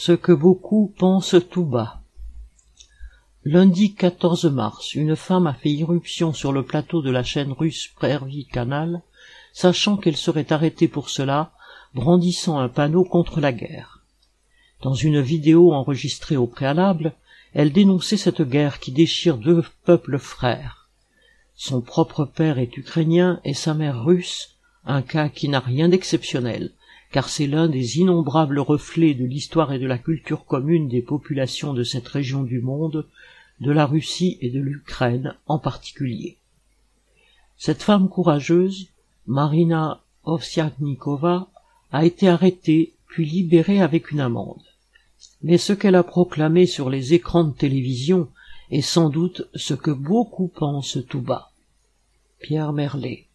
Ce que beaucoup pensent tout bas. Lundi 14 mars, une femme a fait irruption sur le plateau de la chaîne russe Prairie Canal, sachant qu'elle serait arrêtée pour cela, brandissant un panneau contre la guerre. Dans une vidéo enregistrée au préalable, elle dénonçait cette guerre qui déchire deux peuples frères. Son propre père est ukrainien et sa mère russe, un cas qui n'a rien d'exceptionnel, car c'est l'un des innombrables reflets de l'histoire et de la culture commune des populations de cette région du monde, de la Russie et de l'Ukraine en particulier. Cette femme courageuse, Marina Ovsiaknikova, a été arrêtée puis libérée avec une amende. Mais ce qu'elle a proclamé sur les écrans de télévision est sans doute ce que beaucoup pensent tout bas. Pierre Merlet